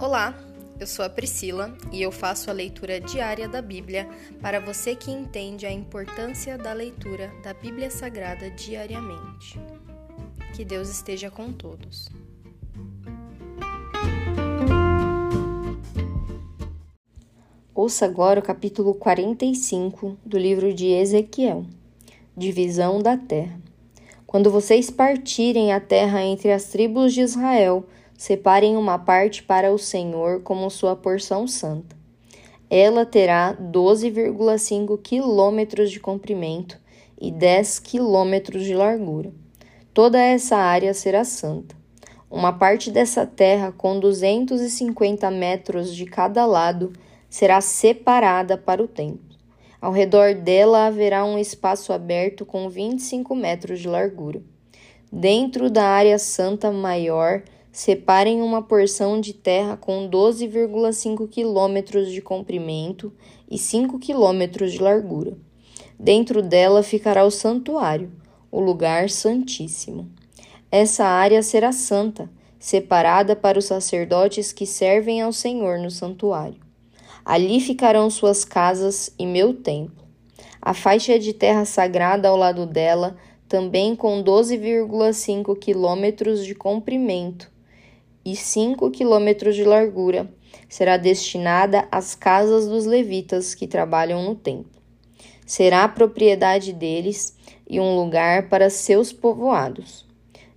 Olá, eu sou a Priscila e eu faço a leitura diária da Bíblia para você que entende a importância da leitura da Bíblia Sagrada diariamente. Que Deus esteja com todos. Ouça agora o capítulo 45 do livro de Ezequiel Divisão da Terra. Quando vocês partirem a terra entre as tribos de Israel, Separem uma parte para o Senhor como sua porção santa. Ela terá 12,5 quilômetros de comprimento e 10 quilômetros de largura. Toda essa área será santa. Uma parte dessa terra, com 250 metros de cada lado, será separada para o templo. Ao redor dela haverá um espaço aberto com 25 metros de largura. Dentro da área santa maior, Separem uma porção de terra com 12,5 quilômetros de comprimento e 5 quilômetros de largura. Dentro dela ficará o santuário, o lugar santíssimo. Essa área será santa, separada para os sacerdotes que servem ao Senhor no santuário. Ali ficarão suas casas e meu templo. A faixa de terra sagrada ao lado dela, também com 12,5 quilômetros de comprimento e cinco quilômetros de largura, será destinada às casas dos levitas que trabalham no templo. Será propriedade deles e um lugar para seus povoados.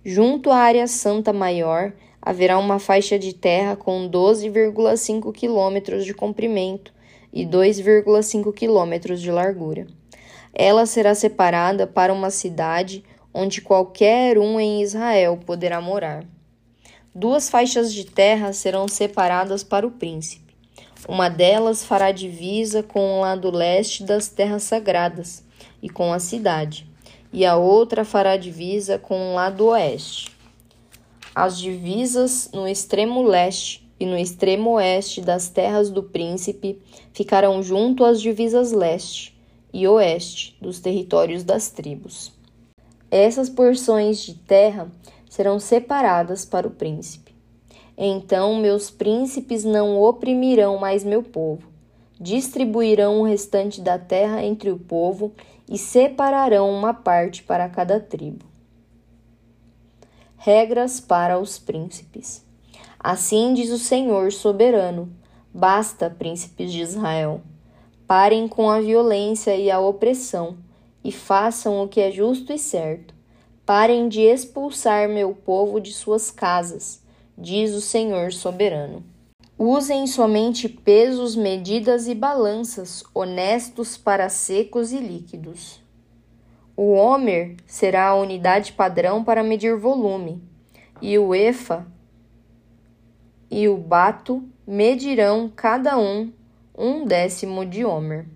Junto à área santa maior haverá uma faixa de terra com 12,5 quilômetros de comprimento e 2,5 quilômetros de largura. Ela será separada para uma cidade onde qualquer um em Israel poderá morar. Duas faixas de terra serão separadas para o príncipe. Uma delas fará divisa com o lado leste das terras sagradas e com a cidade, e a outra fará divisa com o lado oeste. As divisas no extremo leste e no extremo oeste das terras do príncipe ficarão junto às divisas leste e oeste dos territórios das tribos. Essas porções de terra serão separadas para o príncipe. Então meus príncipes não oprimirão mais meu povo. Distribuirão o restante da terra entre o povo e separarão uma parte para cada tribo. Regras para os príncipes. Assim diz o Senhor soberano: Basta, príncipes de Israel. Parem com a violência e a opressão e façam o que é justo e certo Parem de expulsar meu povo de suas casas, diz o Senhor soberano. Usem somente pesos, medidas e balanças honestos para secos e líquidos. O homer será a unidade padrão para medir volume, e o efa e o bato medirão cada um um décimo de homer.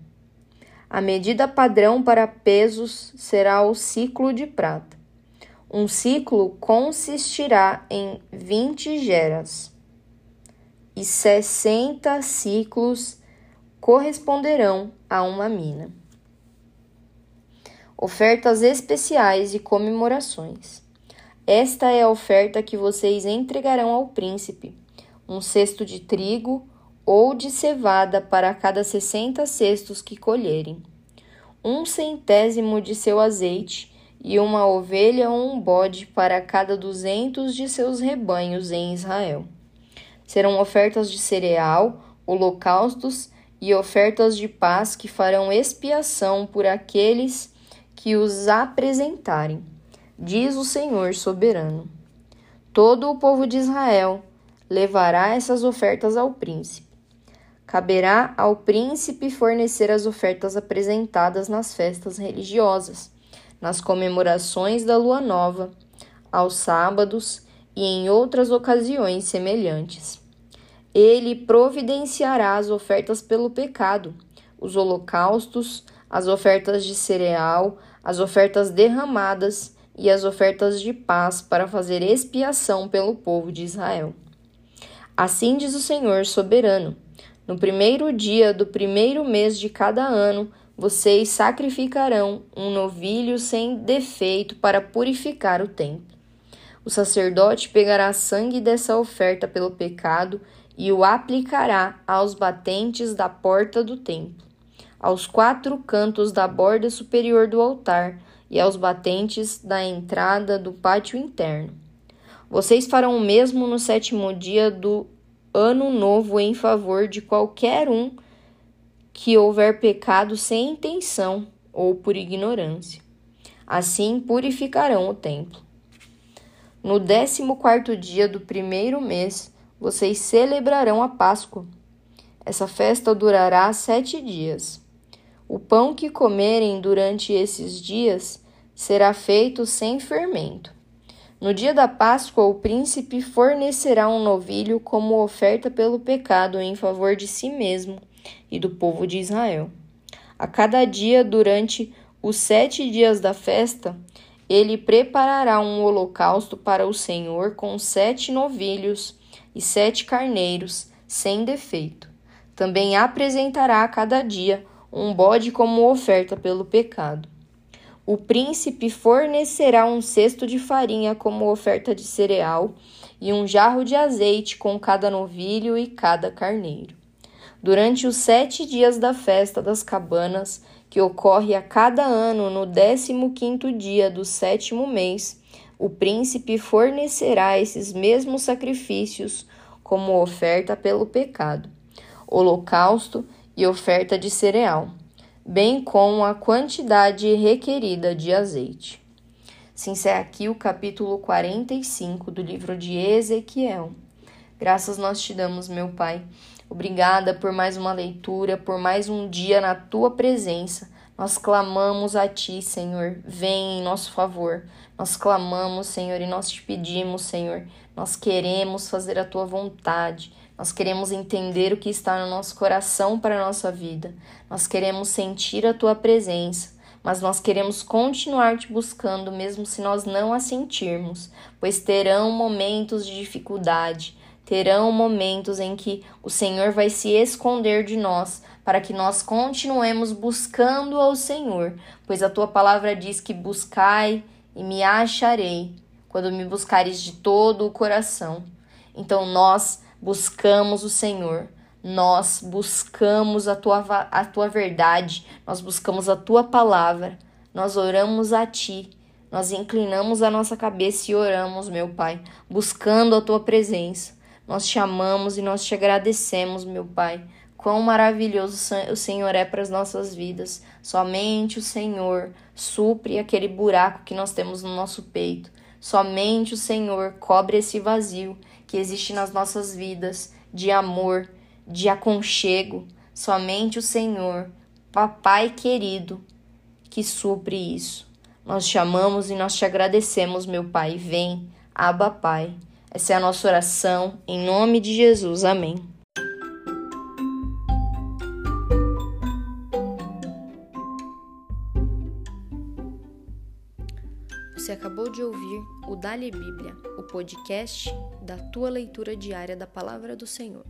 A medida padrão para pesos será o ciclo de prata. Um ciclo consistirá em 20 geras, e 60 ciclos corresponderão a uma mina. Ofertas especiais e comemorações. Esta é a oferta que vocês entregarão ao príncipe: um cesto de trigo ou de cevada para cada sessenta cestos que colherem, um centésimo de seu azeite e uma ovelha ou um bode para cada duzentos de seus rebanhos em Israel. Serão ofertas de cereal, holocaustos e ofertas de paz que farão expiação por aqueles que os apresentarem, diz o Senhor soberano. Todo o povo de Israel levará essas ofertas ao príncipe. Caberá ao príncipe fornecer as ofertas apresentadas nas festas religiosas nas comemorações da lua nova, aos sábados e em outras ocasiões semelhantes. Ele providenciará as ofertas pelo pecado, os holocaustos, as ofertas de cereal, as ofertas derramadas e as ofertas de paz para fazer expiação pelo povo de Israel. Assim diz o Senhor soberano: no primeiro dia do primeiro mês de cada ano, vocês sacrificarão um novilho sem defeito para purificar o templo. O sacerdote pegará sangue dessa oferta pelo pecado e o aplicará aos batentes da porta do templo, aos quatro cantos da borda superior do altar e aos batentes da entrada do pátio interno. Vocês farão o mesmo no sétimo dia do ano novo em favor de qualquer um que houver pecado sem intenção ou por ignorância. Assim purificarão o templo. No décimo quarto dia do primeiro mês, vocês celebrarão a Páscoa. Essa festa durará sete dias. O pão que comerem durante esses dias será feito sem fermento. No dia da Páscoa, o príncipe fornecerá um novilho como oferta pelo pecado em favor de si mesmo e do povo de Israel. A cada dia durante os sete dias da festa, ele preparará um holocausto para o Senhor com sete novilhos e sete carneiros, sem defeito. Também apresentará a cada dia um bode como oferta pelo pecado. O príncipe fornecerá um cesto de farinha como oferta de cereal e um jarro de azeite com cada novilho e cada carneiro. Durante os sete dias da festa das cabanas, que ocorre a cada ano no décimo quinto dia do sétimo mês, o príncipe fornecerá esses mesmos sacrifícios como oferta pelo pecado, holocausto e oferta de cereal, bem como a quantidade requerida de azeite. Se encerra aqui o capítulo 45 do livro de Ezequiel. Graças nós te damos, meu Pai. Obrigada por mais uma leitura, por mais um dia na tua presença. Nós clamamos a ti, Senhor, vem em nosso favor. Nós clamamos, Senhor, e nós te pedimos, Senhor. Nós queremos fazer a tua vontade. Nós queremos entender o que está no nosso coração para a nossa vida. Nós queremos sentir a tua presença mas nós queremos continuar te buscando mesmo se nós não a sentirmos, pois terão momentos de dificuldade, terão momentos em que o Senhor vai se esconder de nós, para que nós continuemos buscando ao Senhor, pois a tua palavra diz que buscai e me acharei, quando me buscares de todo o coração. Então nós buscamos o Senhor, nós buscamos a tua, a tua verdade, nós buscamos a tua palavra, nós oramos a ti, nós inclinamos a nossa cabeça e oramos, meu Pai, buscando a tua presença. Nós te amamos e nós te agradecemos, meu Pai. Quão maravilhoso o Senhor é para as nossas vidas. Somente o Senhor supre aquele buraco que nós temos no nosso peito. Somente o Senhor cobre esse vazio que existe nas nossas vidas de amor, de aconchego. Somente o Senhor, Papai querido, que supre isso. Nós te amamos e nós te agradecemos, meu Pai. Vem, Abba Pai. Essa é a nossa oração, em nome de Jesus. Amém. Você acabou de ouvir o Dali Bíblia, o podcast da tua leitura diária da Palavra do Senhor.